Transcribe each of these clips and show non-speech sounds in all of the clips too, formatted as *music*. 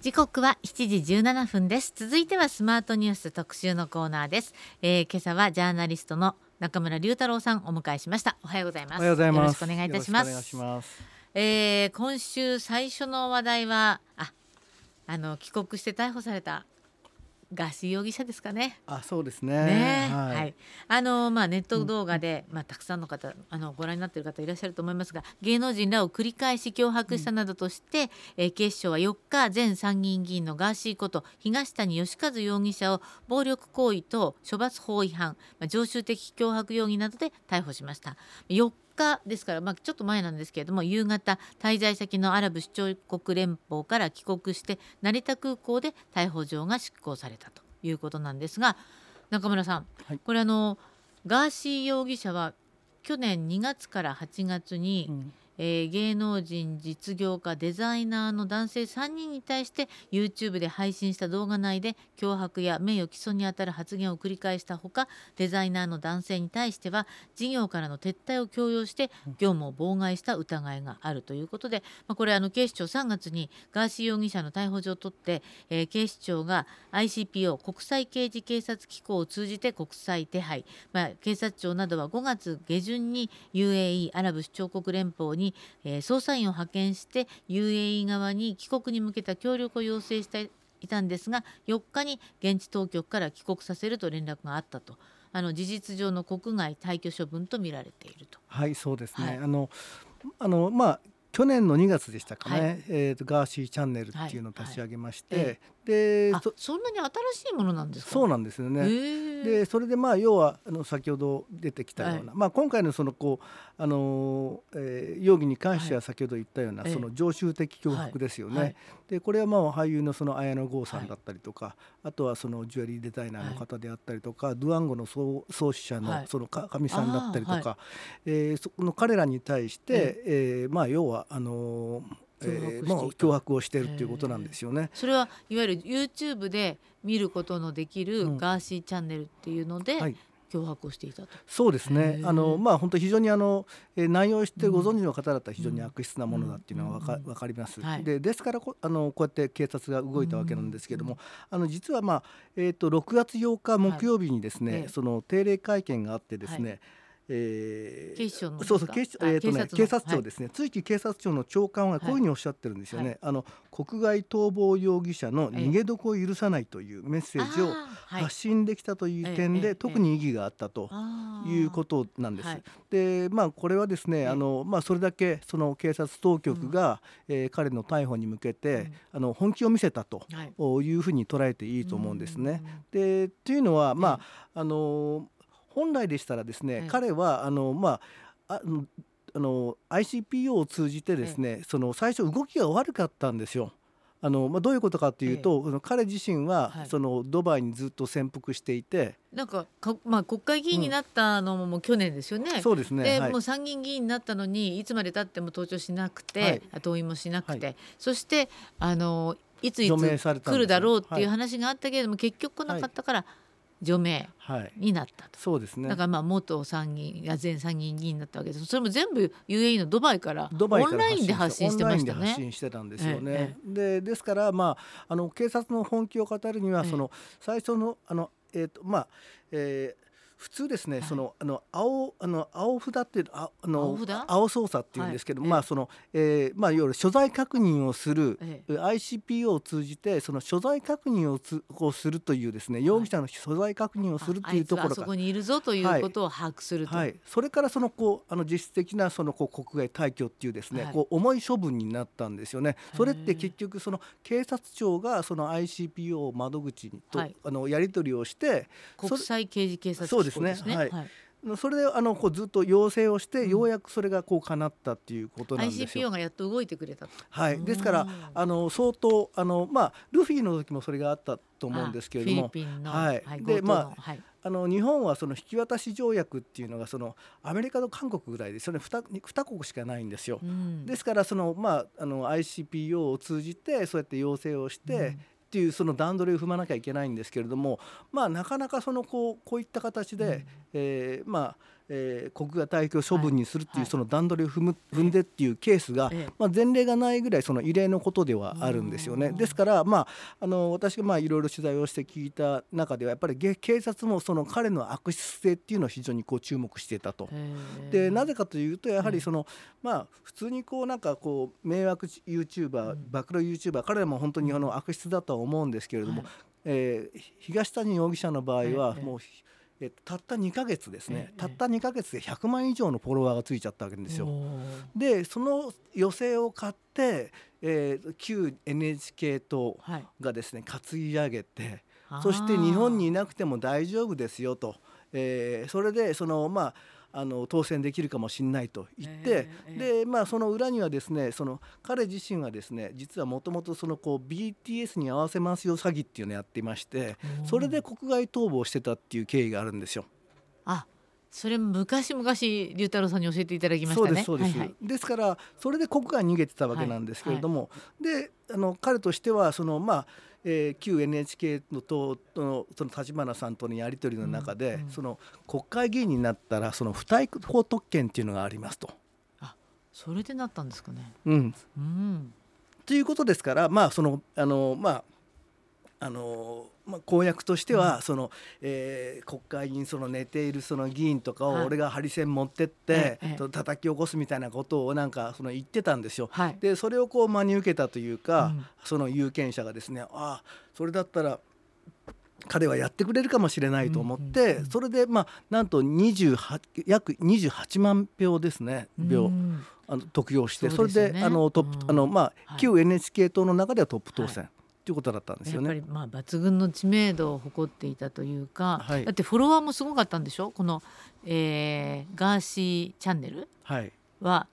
時刻は7時17分です。続いてはスマートニュース特集のコーナーです、えー、今朝はジャーナリストの中村龍太郎さんお迎えしました。おはようございます。おはようございます。よろしくお願いいたします。えー、今週最初の話題はああの帰国して逮捕されたガーシー容疑者ですかね。あ、そうですね。ねはい、はい、あのまあネット動画で、うん、まあたくさんの方あのご覧になっている方いらっしゃると思いますが、芸能人らを繰り返し脅迫したなどとして、うん、えー、警視庁は4日前参議院議員のガーシーこと東谷義和容疑者を暴力行為と処罰法違反、まあ、常習的脅迫容疑などで逮捕しました。4日ですから、まあ、ちょっと前なんですけれども夕方滞在先のアラブ首長国連邦から帰国して成田空港で逮捕状が執行されたということなんですが中村さん、はい、これあのガーシー容疑者は去年2月から8月に、うんえー、芸能人実業家デザイナーの男性3人に対して YouTube で配信した動画内で脅迫や名誉毀損にあたる発言を繰り返したほかデザイナーの男性に対しては事業からの撤退を強要して業務を妨害した疑いがあるということで、まあ、これあの警視庁3月にガーシー容疑者の逮捕状を取って、えー、警視庁が ICPO 国際刑事警察機構を通じて国際手配、まあ、警察庁などは5月下旬に UAE アラブ首長国連邦にえー、捜査員を派遣して UAE 側に帰国に向けた協力を要請していたんですが4日に現地当局から帰国させると連絡があったと。あの事実上の国外退去処分と見られていると。はいそうですね、はい、あのあのまあ去年の2月でしたかね、はい、えーと、ガーシーチャンネルっていうのを立ち上げまして、はいはい、でそんなに新しいものなんですか？そうなんですよね。でそれでまあ要はあの先ほど出てきたような、まあ、今回のそのこうあの、えー、容疑に関しては先ほど言ったような、その常習的脅迫ですよね。でこれはまあ俳優のその綾野剛さんだったりとか、あとはそのジュエリーデザイナーの方であったりとか、ドゥアンゴの創創始者のそのかかみさんだったりとか、はえその彼らに対して、ええ。まあ要はあのえー、もう脅迫をしているということなんですよね。それはいわゆる YouTube で見ることのできるガーシーチャンネルっていうので、うんはい、脅迫をしていたと。そうですね。あの、まあ、本当非常にあの、えー、内容してご存知の方だったら非常に悪質なものだっていうのは分か,、分かります、はい、でですからこあのこうやって警察が動いたわけなんですけれども、あの実は、まあえーと、6月8日木曜日にですね、はい、その定例会見があってですね、はいえー、警視庁のそうそう警視,、えーとね、警察庁ですね、はい、追記警察庁の長官はこういうふうにおっしゃってるんですよね、はい、あの国外逃亡容疑者の逃げ床を許さないというメッセージを発信できたという点で、特に意義があったということなんです。でまあこれはですねあの、まあ、それだけその警察当局が、うん、えー、彼の逮捕に向けて、うん、あの本気を見せたとい。うふうに捉えていいと思うんですね。でというのはまああの本来でしたらですね、彼はあのまあああの ICPO を通じてですね、その最初動きが悪かったんですよ。あのまあ、どういうことかというと、ええ、彼自身は、はい、そのドバイにずっと潜伏していて。なんかか、まあ、国会議員になったのももう去年ですよね。そうですね。で、はい、もう参議院議員になったのにいつまでたっても登庁しなくて、はい、登院もしなくて、そしてあのいついつ来るだろうっていう話があったけれども、結局来なかったから。除名になったと、はい、そうですね。だからまあ元参議院や前参議院議員になったわけです。それも全部 UAE のドバイからオンラインで発信してましたね。発信してたんですよね。ええ、でですからまああの警察の本気を語るにはその、最初のあのえっ、ー、とまあ、えー普通ですね、はい、そのあの青あの青札っていうああの青操作っていうんですけど、はい、まあその、えー、まあいわゆる所在確認をする、ええ、ICPO を通じてその所在確認をつをするというですね容疑者の所在確認をするというところから、そこにいるぞということを把握すると、はい、それからそのこうあの実質的なそのこう国外退去っていうですね、こう重い処分になったんですよね。それって結局その警察庁がその ICPO 窓口にと、あのやり取りをして国際刑事警察そうですね。はい、はい。それであのこうずっと要請をして、ようやくそれがこう叶ったっていうことなんですよ。ICPO がやっと動いてくれたはい、ですからあの相当あのまあルフィの時もそれがあったと思うんですけれども、はい、でまあ、はい、あの日本はその引き渡し条約っていうのがそのアメリカと韓国ぐらいでそれ 2, 2国しかないんですよ。うん、ですからそのまああの ICPO を通じてそうやって要請をして、っていうその段取りを踏まなきゃいけないんですけれどもまあなかなかそのこうこういった形で、うん、えー、まあえー、国が退去処分にするっていう、その段取りを踏む踏んでっていうケースが、まあ、前例がないぐらいその異例のことではあるんですよね。ですから、まあ、あの私がまあいろいろ取材をして聞いた中ではやっぱり警察もその彼の悪質性っていうのを非常にこう注目していたと。でなぜかというとやはりその、まあ普通にこうなんかこう迷惑 YouTuber 暴露 YouTuber 彼らも本当にあの悪質だとは思うんですけれども、えー、東谷容疑者の場合はもう、えっと、たった2か月ですね、たった2か月で100万以上のフォロワーがついちゃったわけですよ。でその余勢を買って、えー、旧 NHK 党がですね、担ぎ上げてそして日本にいなくても大丈夫ですよと、えー、それでそのまああの当選できるかもしれないと言って、えー、でまあその裏にはですねその彼自身はですね実はもともとそのこう BTS に合わせますよ詐欺っていうのをやっていましてそれで国外逃亡してたっていう経緯があるんですよ。あそれ昔々龍太郎さんに教えていただきましたね。そうです、はいはい、ですからそれで国外に逃げてたわけなんですけれども、はいはい、であの彼としてはそのまあえー、旧 NHK の党のその立花さんとのやり取りの中で、うんうん、その国会議員になったらその不逮捕特権っていうのがありますと。あそれでなったんですかね。うん、うん、ということですからまあそのあのまああのまあ、公約としては、うん、そのえー、国会議員その寝ているその議員とかを俺がハリセン持ってって、はい、叩き起こすみたいなことをなんかその言ってたんですよ。はい、でそれをこう真に受けたというか、うん、その有権者がですねああそれだったら彼はやってくれるかもしれないと思って、それでまあなんと28約28万票ですね票、あの得票してそ,、れであのトップ、あのまあ、旧 NHK 党の中ではトップ当選。うことだったんですよね。やっぱりまあ抜群の知名度を誇っていたというか、はい、だってフォロワーもすごかったんでしょ？この、えー、ガーシーチャンネルは、はい、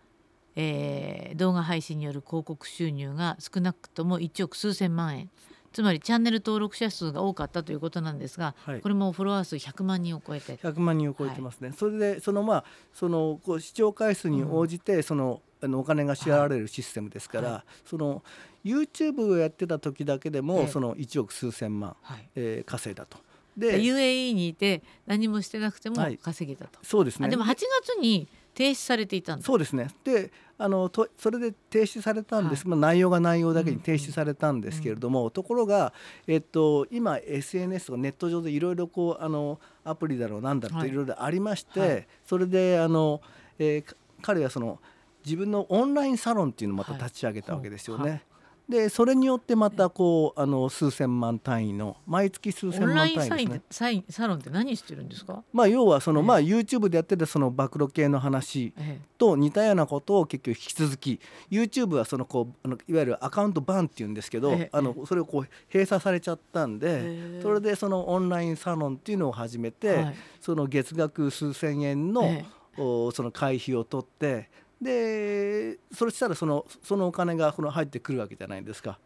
えー、動画配信による広告収入が少なくとも1億数千万円。つまりチャンネル登録者数が多かったということなんですが、はい、これもフォロワー数100万人を超えて。100万人を超えてますね、はい、それでそのまあそのこう視聴回数に応じてその、あのお金が支払われるシステムですから、はい、その YouTube をやってた時だけでも、その1億数千万、はい、えー、稼いだと。で UAE にいて何もしてなくても稼げたと、はい、そうですね。でも8月に停止されていたんそうですね。であのとそれで停止されたんです、はい、まあ、内容が内容だけに停止されたんですけれども、うんうん、ところが、えっと、今 SNS とかネット上でいろいろこうあのアプリだろうなんだろうとい。ろいろありまして、はい、それであの、えー、彼はその自分のオンラインサロンっていうのをまた立ち上げたわけですよね。でそれによってまたこうあの数千万単位の毎月数千万単位ですね。サインサロンって何してるんですか？まあ要はその、まあ YouTube でやってたその暴露系の話と似たようなことを結局引き続き YouTube はそのこうあのいわゆるアカウントバンっていうんですけど、あのそれをこう閉鎖されちゃったんで、それでそのオンラインサロンっていうのを始めて、その月額数千円の、その会費を取って。でそれしたらそのそのお金がこの入ってくるわけじゃないですか。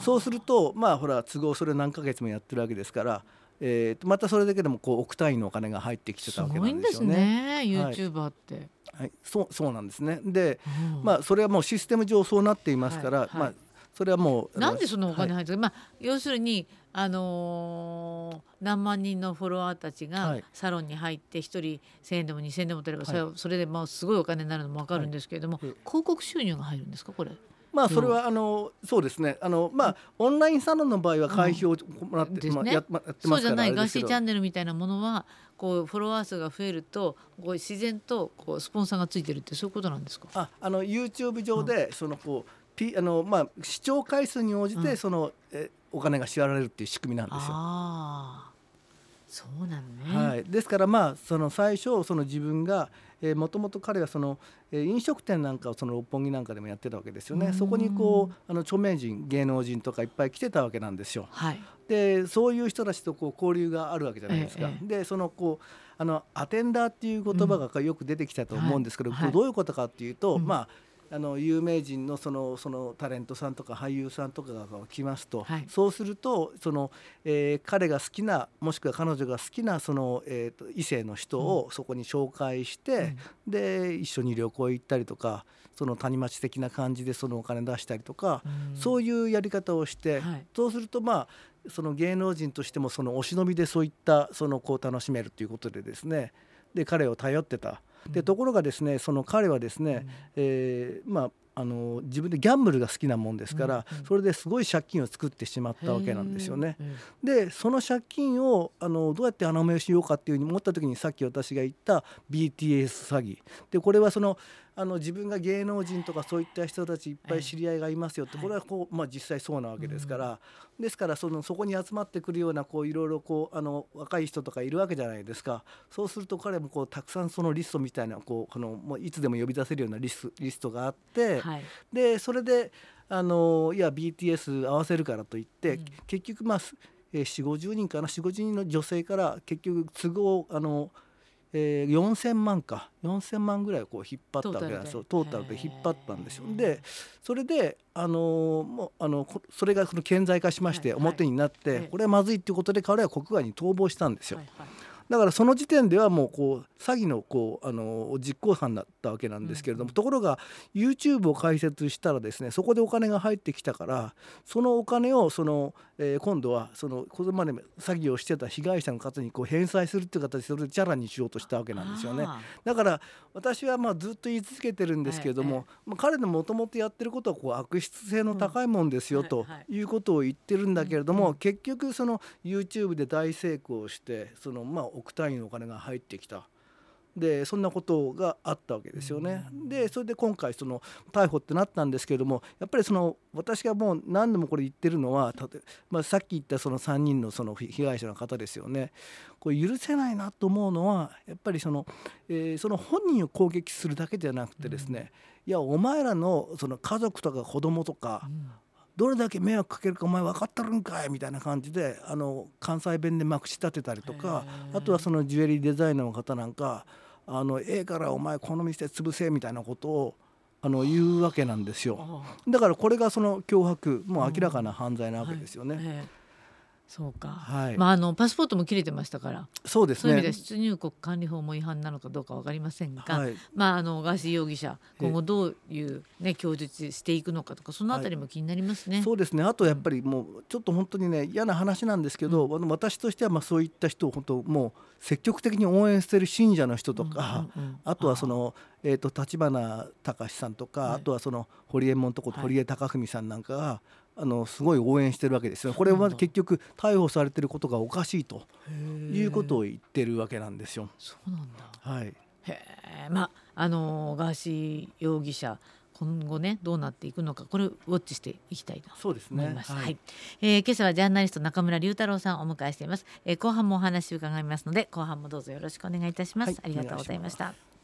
そうするとまあほら都合それ何ヶ月もやってるわけですから、えー、またそれだけでもこう億単位のお金が入ってきてたわけなんですよね。すね YouTuber って、はい、はい、そうそうなんですね。で、うん、まあそれはもうシステム上そうなっていますから、はいはい、まあそれはもうなんでそのお金入ってる、はい、まあ要するにあのー、何万人のフォロワーたちがサロンに入って1人1,000円でも2,000円でも取ればそれ,、それでまあすごいお金になるのも分かるんですけれども、広告収入が入るんですかこれ？まあそれはあのそうですね。あのまあオンラインサロンの場合は会費をもらって、まあやってますそうじゃないガーシーチャンネルみたいなものはこうフォロワー数が増えるとこう自然とこうスポンサーがついてるってそういうことなんですか？ああの YouTube 上でそのこう、P あのまあ、視聴回数に応じてその、うん、えお金が支払われるっていう仕組みなんですよ。あそうなのね、はい、ですからまあその最初その自分がもともと彼はその、えー、飲食店なんかをその六本木なんかでもやってたわけですよね。そこにこうあの著名人芸能人とかいっぱい来てたわけなんですよ。はい、でそういう人たちとこう交流があるわけじゃないですか。ええ、でそのこうあのアテンダーっていう言葉がよく出てきたと思うんですけど、うんはい、どういうことかっていうと、うん、まああの有名人のそのそのタレントさんとか俳優さんとかが来ますと、はい、そうするとその、えー、彼が好きなもしくは彼女が好きなその、えーと、異性の人をそこに紹介して、うん、で一緒に旅行行ったりとかその谷町的な感じでそのお金出したりとか、うん、そういうやり方をして、はい、そうするとまあその芸能人としてもそのお忍びでそういったそのこう楽しめるということでですねで彼を頼ってた。でところがですねその彼はですね、えー、まああの自分でギャンブルが好きなもんですから、うんうん、それですごい借金を作ってしまったわけなんですよね。でその借金をあのどうやって穴埋めしようかっていうふうに思った時にさっき私が言った BTS 詐欺。でこれはそのあの自分が芸能人とかそういった人たちいっぱい知り合いがいますよってこれはこう、まあ、実際そうなわけですから、ですからそのそこに集まってくるようなこういろいろこうあの若い人とかいるわけじゃないですか。そうすると彼もこうたくさんそのリストみたいなこうこのもういつでも呼び出せるようなリスリストがあって、はい、でそれであのいや BTS 合わせるからといって、うん、結局まあ4 5 0人かな4 5 0人の女性から結局都合あのえー、4,000万か4,000万ぐらいこう引っ張ったわけなんですよ。トータルで。引っ張ったんですよ。でそれで、あのー、もうあのそれがその顕在化しまして表になって、はいはい、これはまずいっていうことで彼は国外に逃亡したんですよ。はいはいだからその時点ではもうこう詐欺のこうあの実行犯だったわけなんですけれども、ところが YouTube を開設したらですねそこでお金が入ってきたからそのお金をその、えー、今度はそのこれまで詐欺をしてた被害者の方にこう返済するっていう形でそれでチャラにしようとしたわけなんですよね。だから私はまあずっと言い続けてるんですけれども、まあ、彼のもともとやってることはこう悪質性の高いもんですよということを言ってるんだけれども、結局その YouTube で大成功してそのまあ億単位のお金が入ってきた。でそんなことがあったわけですよね。でそれで今回その逮捕ってなったんですけれどもやっぱりその私がもう何度もこれ言ってるのはまあ、さっき言ったその3人のその被害者の方ですよね。これ許せないなと思うのはやっぱりその,、えー、その本人を攻撃するだけじゃなくてですね、いやお前らのその家族とか子供とか、どれだけ迷惑かけるかお前分かってるんかいみたいな感じであの関西弁でまくし立てたりとかあとはそのジュエリーデザイナーの方なんかあのええからお前この店潰せみたいなことをあの言うわけなんですよ。だからこれがその脅迫もう明らかな犯罪なわけですよね。そうか、はい、まああのパスポートも切れてましたから。そうですね。そういう意味で出入国管理法も違反なのかどうかわかりませんが、はい、まああのガーシー容疑者今後どういうね供述していくのかとかそのあたりも気になりますね、はい、そうですね。あとやっぱりもうちょっと本当にね嫌な話なんですけど、うん、私としてはまあそういった人を本当もう積極的に応援してる信者の人とか、うんうんうん、あとはそのえーと、立花隆さんとか、あとはその堀江門とこ堀江貴文さんなんかがあのすごい応援してるわけですよ。これは結局逮捕されてることがおかしいということを言ってるわけなんですよ。そうなんだ。はい。へえ、まああのガーシー容疑者今後ねどうなっていくのかこれウォッチしていきたいと思います。ね、はい、はい、えー、今朝はジャーナリスト中村龍太郎さんをお迎えしています。えー、後半もお話を伺いますので後半もどうぞよろしくお願いいたします。はい、ありがとうございました。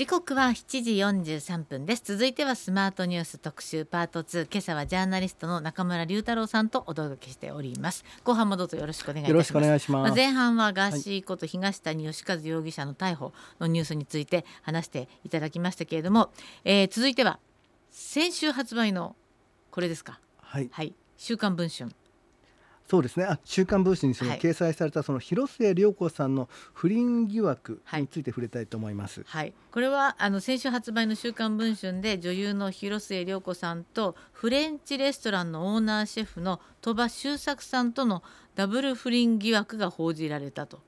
時刻は7時43分です。続いてはスマートニュース特集パート2今朝はジャーナリストの中村龍太郎さんとお届けしております。後半もどうぞよろしくお願いいたします。まあ、前半はガーシーこと東谷義和容疑者の逮捕のニュースについて話していただきましたけれども、えー、続いては先週発売のこれですか？はい、はい、週刊文春そうですねあ週刊文春にその掲載されたその広末涼子さんの不倫疑惑について触れたいと思います。はい、はい、これはあの先週発売の週刊文春で女優の広末涼子さんとフレンチレストランのオーナーシェフの鳥羽周作さんとのダブル不倫疑惑が報じられたと。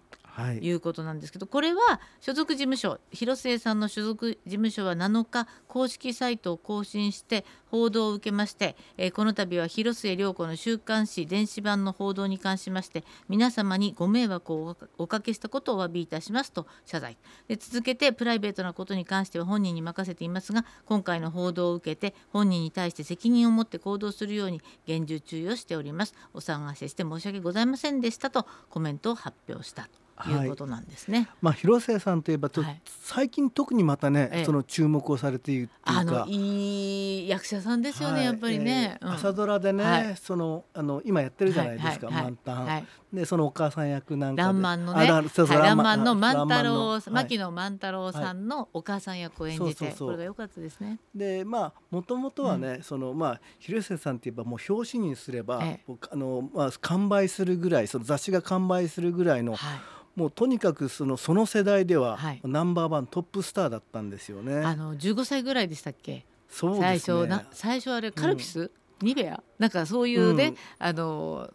い、うことなんですけどこれは所属事務所広末さんの所属事務所は7日公式サイトを更新して報道を受けまして、えー、この度は広末涼子の週刊誌電子版の報道に関しまして皆様にご迷惑をおかけしたことをお詫びいたしますと謝罪。で続けてプライベートなことに関しては本人に任せていますが今回の報道を受けて本人に対して責任を持って行動するように厳重注意をしております。お騒がせして申し訳ございませんでしたとコメントを発表したと。いうことなんですね。はい、まあ広末さんといえば、はい、最近特にまたね、ええ、その注目をされているっていうか、いい役者さんですよね、はい、やっぱりね、えーうん、朝ドラでね、そのあの今やってるじゃないですか、満タン、でそのお母さん役なんからんまんのね、らそうそうらんまんの万太郎、牧野万太郎さんのお母さん役を演じて、これが良かったですね。でまあもともとはね、うん、そのまあ広末さんって言えばもう表紙にすれば、あのまあ完売するぐらい、その雑誌が完売するぐらいの、はい。もうとにかくそのその世代ではナンバーワントップスターだったんですよね。あの15歳ぐらいでしたっけ？そう、ね、最初な最初あれカルピス、うん、ニベア？なんかそういうね、うん、あの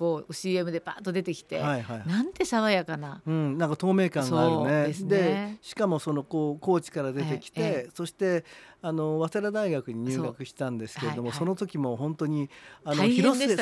こう CM でパーッと出てきて、はいはいなんて爽やかな。うん、なんか透明感があるね。でね。しかもそのこう高知から出てきて、えええそしてあの早稲田大学に入学したんですけれども、はいはい。の時も本当にあのね。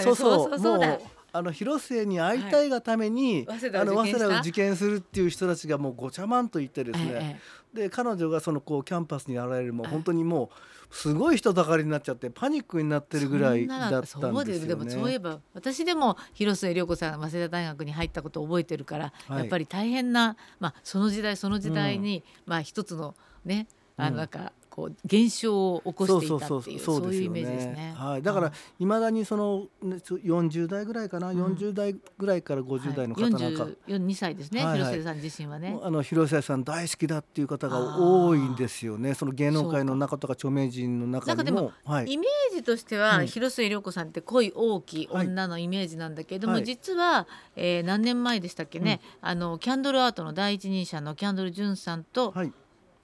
そうそうそうそう。だもうあの広末に会いたいがために、はい。早稲田をあの早稲田を受験するっていう人たちがもうごちゃまんと言ってですね、ええで彼女がそのこうキャンパスに現れるも本当にもうすごい人だかりになっちゃってパニックになってるぐらいだったんですよね。でもそういえば私でも広末涼子さんが早稲田大学に入ったことを覚えてるから、はい。やっぱり大変な、まあ、その時代その時代に、まあ一つのねあうん。のなんかこう現象を起こしていたっていうそういうイメージですね。はい、だからいまだにそのねそ40代ぐらいかな、ん。40代ぐらいから50代の方なんか、42歳ですね、はいはい。広末さん自身はね。あの広末さん大好きだっていう方が多いんですよね。その芸能界の中とか著名人の中でも、はい、イメージとしては、うん。広末涼子さんって濃い大きい女のイメージなんだけれども、はい。実は、えー何年前でしたっけね、あのキャンドルアートの第一人者のキャンドル・ジュンさんとはい、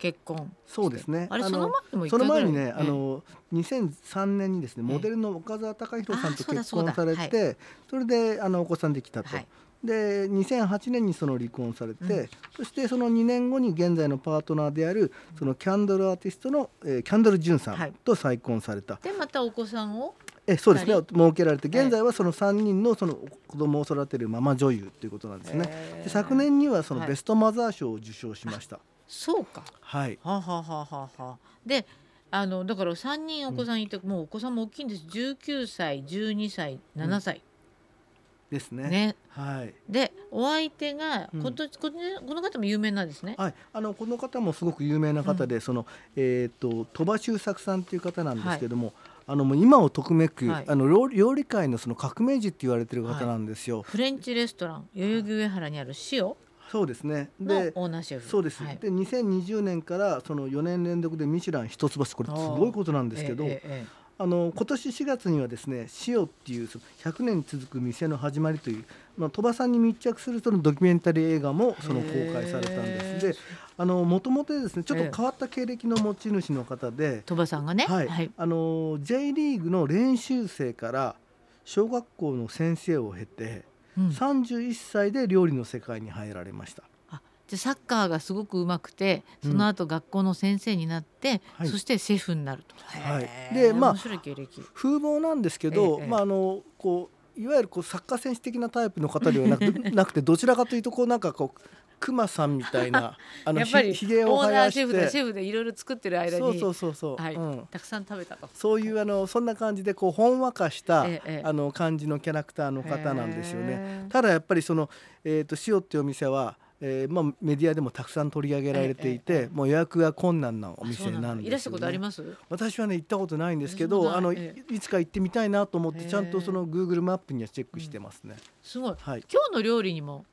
結婚、そうですね。あれのその前その前にね、ええ。あの2003年にですね、ええ。モデルの岡澤隆弘さんと結婚されそうて、それであのお子さんできたと。はい。で2008年にその離婚されて、うん。そしてその2年後に現在のパートナーであるそのキャンドルアーティストの、えーキャンドル・ジュンさはい。んと再婚された、でまたお子さんを？えそうですね。二設けられてええ。現在はその3人のその子供を育てるママ女優ということなんですね。で昨年にはそのはいベストマザー賞を受賞しました。そうか。はい、はあはあはあはあはあ。であのだから3人お子さんいて、もうお子さんも大きいんです。19歳12歳7歳、ですね。ね。はい。でお相手がうん。今年、このこの方も有名なんですね。はい、あのこの方もすごく有名な方で、そのえっ、と鳥羽周作さんという方なんですけども、あのもう今をとくめく、はい。あの料料理界のその革命児って言われてる方なんですよ。フレンチレストラン代々木上原にある塩そうですね。ので、オーナーシェフ。そうです。はいで、2020年からその4年連続でミシュラン一つ星これすごいことなんですけど、ええあの今年4月にはですね「塩」っていうその100年続く店の始まりという、まあ、鳥羽さんに密着するそのドキュメンタリー映画もその公開されたんですであのもともとですねちょっええと変わった経歴の持ち主の方で、鳥羽さんがね。はいはい。あの J リーグの練習生から小学校の先生を経て、うん31歳で料理の世界に入られました。あじゃあサッカーがすごく上手くてその後学校の先生になって、はいそしてシェフになると。はいでまあ。風貌なんですけど、ええまああのこういわゆるこうサッカー選手的なタイプの方ではなく *laughs* なくてどちらかというとこうなんかこうクマさんみたいな *laughs* あのやっぱりひひげをオー生やしナーシェフでシてェフでいろいろ作ってる間にそうそうそうそう、はいうん、たくさん食べたと。そういうあのそんな感じでこうほんわかした、ええあの感じのキャラクターの方なんですよね。ただやっぱりその、えー、と塩っていうお店は、えーまあ、メディアでもたくさん取り上げられていて、えええもう予約が困難なおあ店なんですよ、ね。いらしたことあります？私はね行ったことないんですけど、あの、えいいつか行ってみたいなと思ってちゃんとその Google マップにはチェックしてますね。すごい。はい。今日の料理にも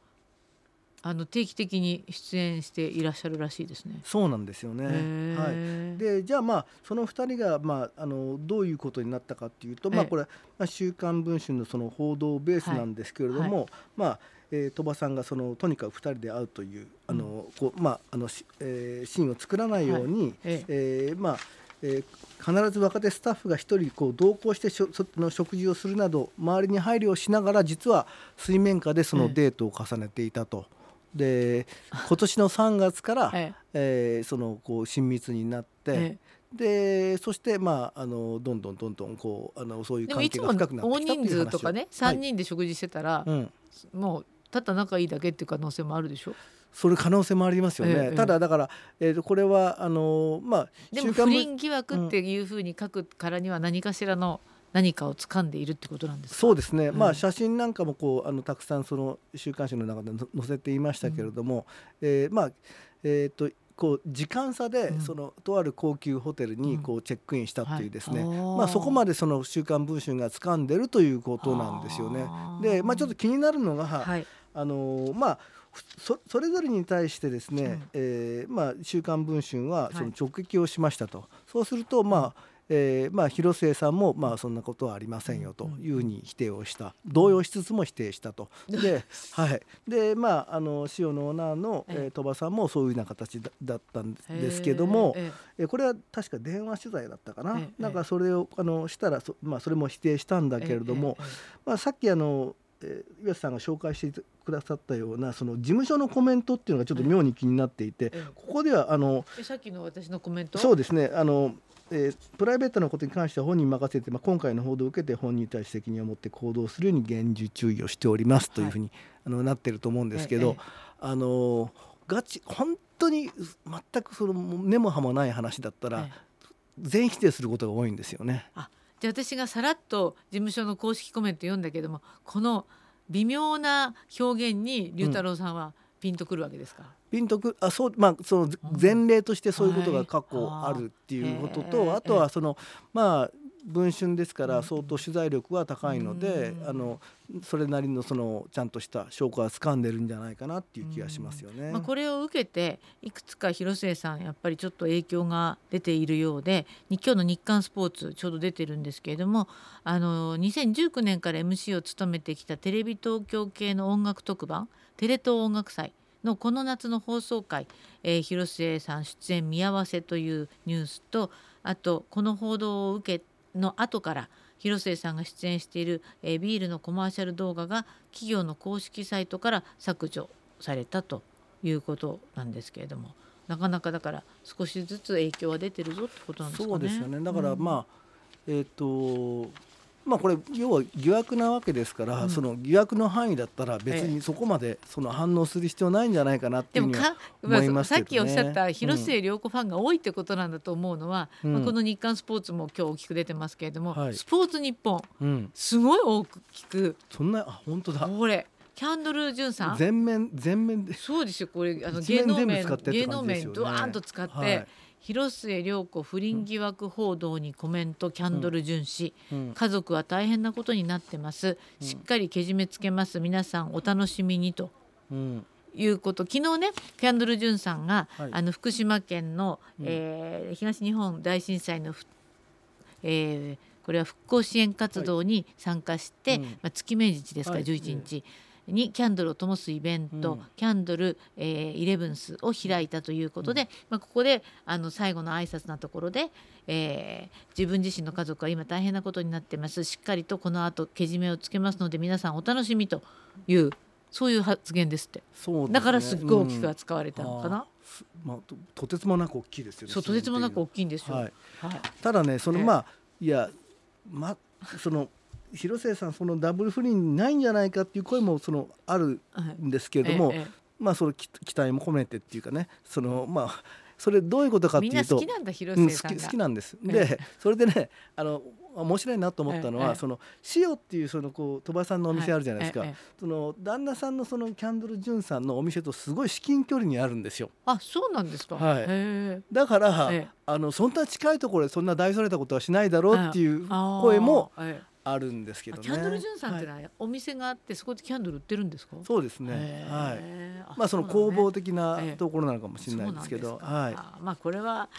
あの定期的に出演していらっしゃるらしいですね。そうなんですよね。はい。はいでじゃあまあその2人が、まあ、あのどういうことになったかっていうと、まあ、ええこれ、まあ、週刊文春のその報道ベースなんですけれども、まあえー鳥羽さんがそのとにかく2人で会うというあの、こうまああのし、えーシーンを作らないように、ええーまあえー必ず若手スタッフが一人こう同行してしょその食事をするなど周りに配慮をしながら実は水面下でそのデートを重ねていたと。で今年の3月から、*laughs* ええ。ーそのこう親密になって、えでそしてまああのどんどんどんどんこうあのそういう関係でもいつもが深くなって大人きたっていう話を。数とかねはい。3人で食事してたら、うん、もうただ仲いいだけっていう可能性もあるでしょ？それ可能性もありますよね、ええただだから、えー、とこれはあのまあでも不倫疑惑っていうふうに書くからには何かしらの何かを掴んでいるってことなんですか？そうですね、うん。まあ写真なんかもこうあのたくさんその週刊誌の中での載せていましたけれども、えーまあえっ、とこう時間差でうん。そのとある高級ホテルにうんこうチェックインしたっていうですね、はい。まあそこまでその週刊文春が掴んでるということなんですよね。でまあちょっと気になるのが、はい。あのーまあそそれぞれに対してですね、うん。えーまあ、週刊文春ははい。その直撃をしましたと、そうすると、まあえーまあ、広末さんも、まあ、そんなことはありませんよというふうに否定をした。動揺しつつも否定したと。で,、はい。でまあ、あの塩のオーナーの、ええ。えー鳥羽さんもそういうような形だだったんですけども、ええ。ーこれは確か電話取材だったかな、ええなんかそれをあのしたらそ,、まあ、それも否定したんだけれども、まあ、さっきあのえー、岩瀬さんが紹介してくださったようなその事務所のコメントっていうのがちょっと妙に気になっていて、ここではあのさっきの私のコメント？そうですね。あのえー、プライベートなことに関しては本人に任せて、まあ、今回の報道を受けて本人に対して責任を持って行動するように厳重注意をしておりますというふうに、はい、あのなってると思うんですけど、ええ、あのガチ本当に全くその根も葉もない話だったら、え、全否定することが多いんですよね。あじゃあ私がさらっと事務所の公式コメント読んだけどもこの微妙な表現に龍太郎さんはピンとくるわけですか、ピンとくあそうまあその前例としてそういうことが過去あるっていうことと、はい、あとはそのまあ文春ですから相当取材力は高いので、あのそれなりのそのちゃんとした証拠は掴んでるんじゃないかなっていう気がしますよね。まあ、これを受けていくつか広末さんやっぱりちょっと影響が出ているようで今日の日刊スポーツちょうど出てるんですけれどもあの2019年から MC を務めてきたテレビ東京系の音楽特番「テレ東音楽祭」のこの夏の放送回、えー、広末さん出演見合わせというニュースとあとこの報道を受けの後から広末さんが出演している、えー、ビールのコマーシャル動画が企業の公式サイトから削除されたということなんですけれどもなかなかだから少しずつ影響は出てるぞってことなんですかね。そうですよねだから、まあ、えっ、ー、とまあ、これ要は疑惑なわけですから、うん、その疑惑の範囲だったら別にそこまでその反応する必要ないんじゃないかなっていうふうに思います、ね、さっきおっしゃった広末涼子ファンが多いってことなんだと思うのは、うん、まあ、この日刊スポーツも今日大きく出てますけれども、はい、スポーツ日本、うん、すごい大きくそんなあ本当だこれキャンドル・ジュンさん？全面全面で。そうですよこれあの芸能面芸能面ドワーンと使って、はい。広末涼子不倫疑惑報道にコメントキャンドル巡視、うん、家族は大変なことになってます、うん、しっかりけじめつけます。皆さんお楽しみにと。うん。いうこと。昨日ねキャンドル・ジュンさんが、はい、あの福島県の、うん、えー、東日本大震災の、えー、これは復興支援活動に参加して、はい、まあ、月命日ですから、はい、11日、にキャンドルを灯すイベント、うん、キャンドル、えー、イレブンスを開いたということで、うん、まあ、ここであの最後の挨拶なところで、えー、自分自身の家族は今大変なことになってます。しっかりとこの後けじめをつけますので皆さんお楽しみというそういう発言ですって。そう、ね、だからすっごい大きく扱われたのかな？うん、まあ、ととてつもなく大きいですよね。そうとてつもなく大きいんですよ。はい、はい、ただねそのまあいやまその広末さんそのダブル不倫ないんじゃないかっていう声もそのあるんですけれども、はい。ええ、まあその期待も込めてっていうかねそのまあそれどういうことかっていうと好きなんだ広末さん、うん、好きなんです。でそれでねあの面白いなと思ったのは、その塩っていうそのこう鳥羽さんのお店あるじゃないですか、その旦那さんのそのキャンドル・ジュンさんのお店とすごい至近距離にあるんですよ。あそうなんですか、はい、だから、あのそんな近いところでそんな大それたことはしないだろうっていう声もあるんですけどね。キャンドルジュンさんってのはお店があってそこでキャンドル売ってるんですか？そうですね。はい。まあその工房的なところなのかもしれないですけど、はい。まあこれは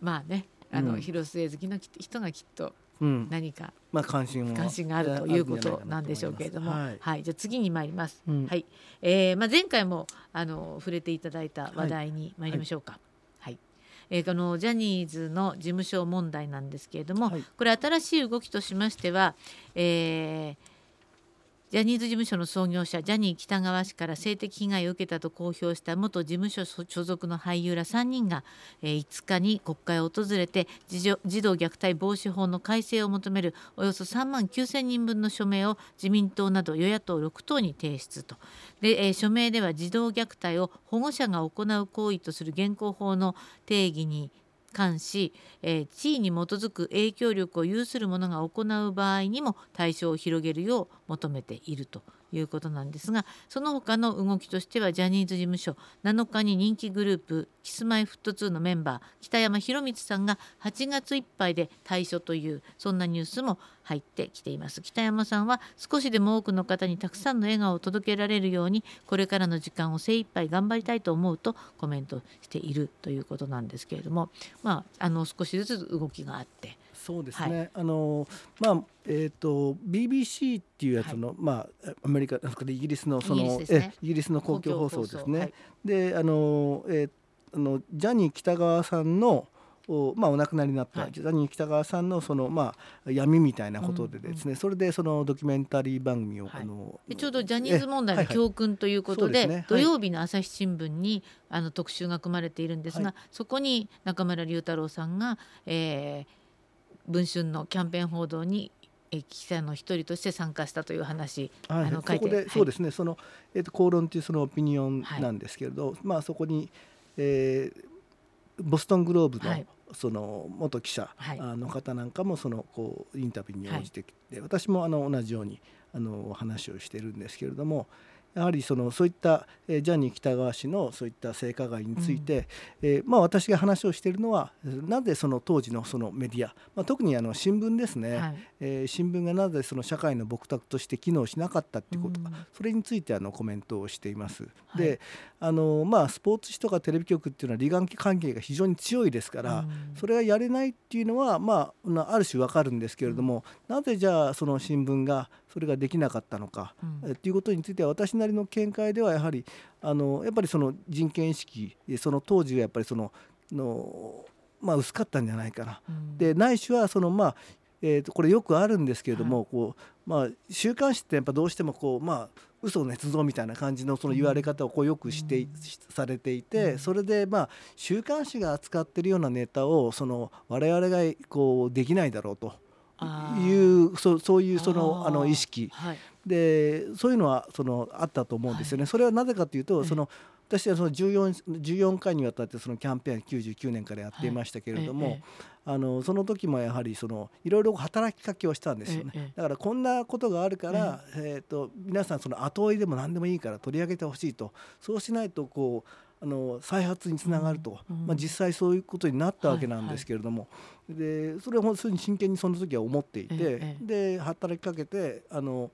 まあねあの広末好きの人がきっと何か、まあ関心関心があるということなんでしょうけれども、はい。じゃあ次に参ります。はい。えまあ前回もあの触れていただいた話題に参りましょうか。えー、のジャニーズの事務所問題なんですけれども、はい、これ新しい動きとしましては、えー、ジャニーズ事務所の創業者ジャニー喜多川氏から性的被害を受けたと公表した元事務所所属の俳優ら3人が、5日に国会を訪れて児童虐待防止法の改正を求めるおよそ3万9000人分の署名を自民党など与野党6党に提出と。で、署名では児童虐待を保護者が行う行為とする現行法の定義に監視、えー、地位に基づく影響力を有する者が行う場合にも対象を広げるよう求めていると。いうことなんですがその他の動きとしてはジャニーズ事務所7日に人気グループキスマイフット2のメンバー北山宏光さんが8月いっぱいで退所というそんなニュースも入ってきています。北山さんは少しでも多くの方にたくさんの笑顔を届けられるようにこれからの時間を精一杯頑張りたいと思うとコメントしているということなんですけれどもまああの少しずつ動きがあってそうですね、はい、あのまあえーと、BBC っていうやつの、はい、まあ、アメリカなんかイギリスのそのイギリス、ね、イギリスの公共放送ですね。はい、であの、えー、あのジャニー喜多川さんのお,、まあ、お亡くなりになった、ジャニー喜多川さんのその、まあ、闇みたいなことでですね、うんうん、それでそのドキュメンタリー番組を、はい、あのちょうどジャニーズ問題の教訓ということではいはい。でね、土曜日の朝日新聞にあの特集が組まれているんですが、はい、そこに中村龍太郎さんが、えー、文春のキャンペーン報道に記者の一人として参加したという話、はい、あの書いてそこで、はい、そうですね。その、えーと、口論というそのオピニオンなんですけれど、はい、まあそこに、えー、ボストングローブの、その元記者の方なんかもそのこうインタビューに応じてきて、私もあの同じようにあの話をしてるんですけれどもやはりそのそういった、えー、ジャニー喜多川氏のそういった性加害について、うん、えー、まあ、私が話をしているのはなぜその当時のそのメディア、まあ、特にあの新聞ですね、はい、えー、新聞がなぜその社会の僕託として機能しなかったっていうこと、うん、それについてあのコメントをしています。はい、であの、まあ、スポーツ紙とかテレビ局っていうのは離岸関係が非常に強いですから、うん、それがやれないっていうのは、まあ、ある種わかるんですけれども、なぜじゃあその新聞がそれができなかったのか、うん、っていうことについては私なりの見解ではやはりあのやっぱりその人権意識その当時はやっぱりそのの、まあ、薄かったんじゃないかな。うん、でないしはそのまあえー、とこれよくあるんですけれども、はい、こうまあ、週刊誌ってやっぱどうしてもこう、まあ、嘘捏造みたいな感じのその言われ方をこうよくして、うん、されていて、それでまあ週刊誌が扱ってるようなネタをその我々がこうできないだろうと。いうそそういうそのあの意識、はい、でそういうのはそのあったと思うんですよね。はい、それはなぜかというとその私はその 14, 14回にわたってそのキャンペーン99年からやっていましたけれども、はい、あのその時もやはりそのいろいろ働きかけをしたんですよね、だからこんなことがあるから、えーと皆さんその後追いでも何でもいいから取り上げてほしいと。そうしないとこうあの再発につながると、うんまあ、実際そういうことになったわけなんですけれども、はいはい、でそれは本当に真剣にその時は思っていて、ええ、で働きかけてあの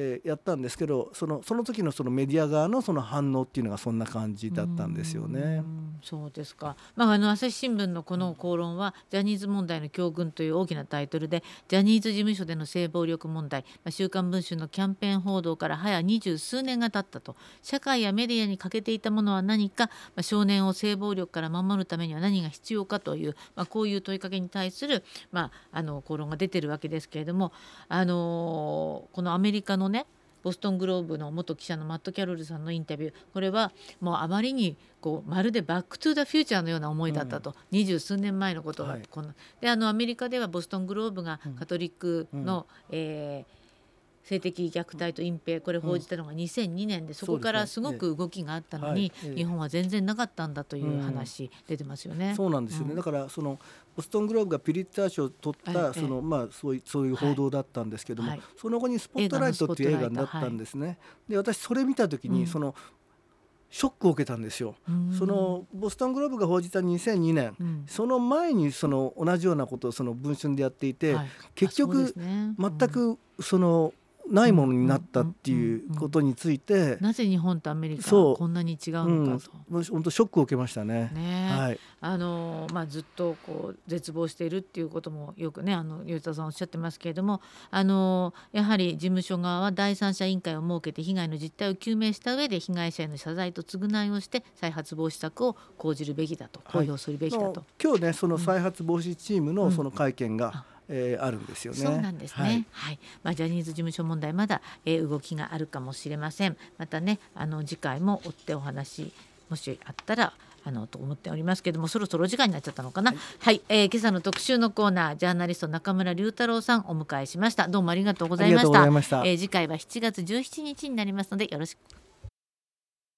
えー、やったんですけどそのその時のそのメディア側のその反応っていうのがそんな感じだったんですよね。うそうですか、まあ、あの朝日新聞のこの口論は「ジャニーズ問題の教訓」という大きなタイトルでジャニーズ事務所での性暴力問題「まあ、週刊文春」のキャンペーン報道から早二十数年が経ったと社会やメディアに欠けていたものは何か、まあ、少年を性暴力から守るためには何が必要かという、まあ、こういう問いかけに対する、まあ、の口論が出てるわけですけれども、あのこのアメリカのねボストングローブの元記者のマット・キャロルさんのインタビュー。これはもうあまりにこうまるでバック・トゥ・ザ・フューチャーのような思いだったと。二十、うん、数年前のこと。がこの、はい、であのアメリカではボストングローブがカトリックの、うん、えー性的虐待と隠蔽これ報じたのが2002年で、そこからすごく動きがあったのに、日本は全然なかったんだという話出てますよね。そうなんですよね、だからそのボストングローブがピリッター賞を取った、そのまあそういうそういう報道だったんですけども、その後に「スポットライト」っていう映画になったんですね。で私それ見た時に、そのショックを受けたんですよ。そのボストングローブが報じた2002年、うん、その前にその同じようなことをその文春でやっていて、はい、結局、ね。うん、全くそのないものになったっていうことについて、なぜ日本とアメリカはこんなに違うのかと、うん、本当ショックを受けましたね。ねはい、あのまあずっとこう絶望しているっていうこともよくねあのゆうたさんおっしゃってますけれどもあのやはり事務所側は第三者委員会を設けて被害の実態を究明した上で被害者への謝罪と償いをして再発防止策を講じるべきだと公表するべきだと。はい、今日ねその再発防止チームのその会見が、うんえー、あるんですよね。そうなんですね。はい、はい、まあジャニーズ事務所問題まだ、えー、動きがあるかもしれません。またねあの次回も追ってお話もしあったらあのと思っておりますけどもそろそろ時間になっちゃったのかな。はい、はい、えー、今朝の特集のコーナージャーナリスト中村龍太郎さんお迎えしました。どうもありがとうございました。したえー、次回は7月17日になりますのでよろしく。